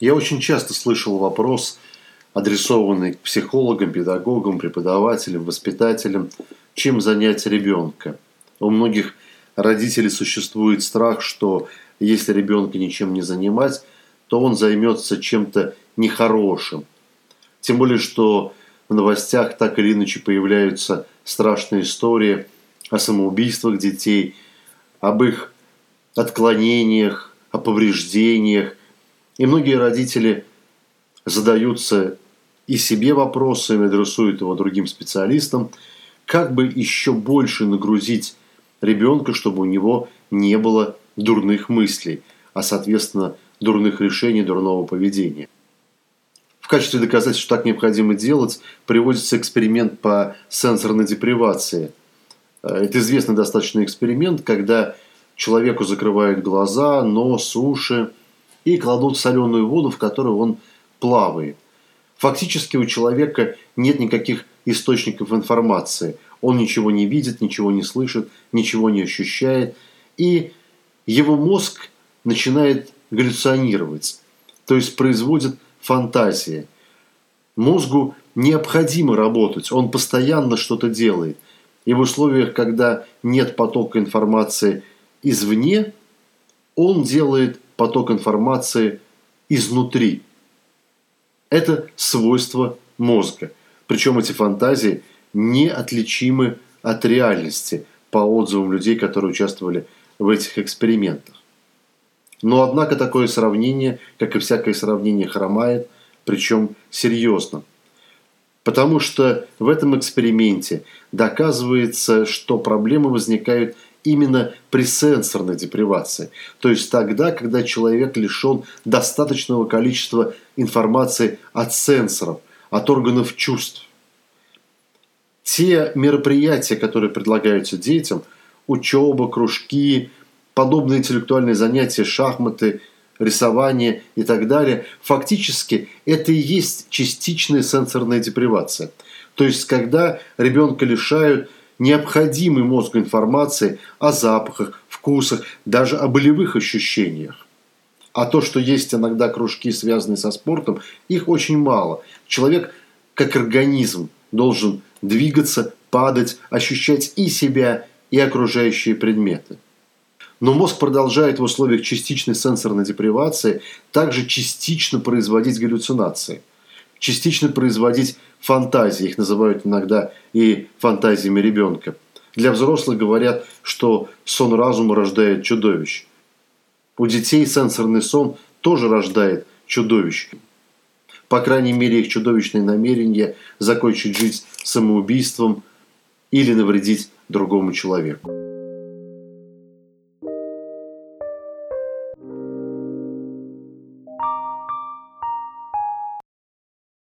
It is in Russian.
Я очень часто слышал вопрос, адресованный к психологам, педагогам, преподавателям, воспитателям, чем занять ребенка. У многих родителей существует страх, что если ребенка ничем не занимать, то он займется чем-то нехорошим. Тем более, что в новостях так или иначе появляются страшные истории о самоубийствах детей, об их отклонениях, о повреждениях. И многие родители задаются и себе вопросами, адресуют его другим специалистам, как бы еще больше нагрузить ребенка, чтобы у него не было дурных мыслей, а соответственно дурных решений, дурного поведения. В качестве доказательства, что так необходимо делать, приводится эксперимент по сенсорной депривации. Это известный достаточно эксперимент, когда человеку закрывают глаза, нос, уши и кладут соленую воду, в которой он плавает. Фактически у человека нет никаких источников информации. Он ничего не видит, ничего не слышит, ничего не ощущает. И его мозг начинает галлюционировать, то есть производит фантазии. Мозгу необходимо работать, он постоянно что-то делает. И в условиях, когда нет потока информации извне, он делает поток информации изнутри. Это свойство мозга. Причем эти фантазии неотличимы от реальности по отзывам людей, которые участвовали в этих экспериментах. Но однако такое сравнение, как и всякое сравнение, хромает, причем серьезно. Потому что в этом эксперименте доказывается, что проблемы возникают именно при сенсорной депривации. То есть тогда, когда человек лишен достаточного количества информации от сенсоров, от органов чувств. Те мероприятия, которые предлагаются детям, учеба, кружки, подобные интеллектуальные занятия, шахматы, рисование и так далее, фактически это и есть частичная сенсорная депривация. То есть, когда ребенка лишают необходимой мозгу информации о запахах, вкусах, даже о болевых ощущениях. А то, что есть иногда кружки, связанные со спортом, их очень мало. Человек, как организм, должен двигаться, падать, ощущать и себя, и окружающие предметы. Но мозг продолжает в условиях частичной сенсорной депривации также частично производить галлюцинации, частично производить фантазии, их называют иногда и фантазиями ребенка. Для взрослых говорят, что сон разума рождает чудовищ. У детей сенсорный сон тоже рождает чудовищ. По крайней мере, их чудовищные намерения закончить жизнь самоубийством или навредить другому человеку.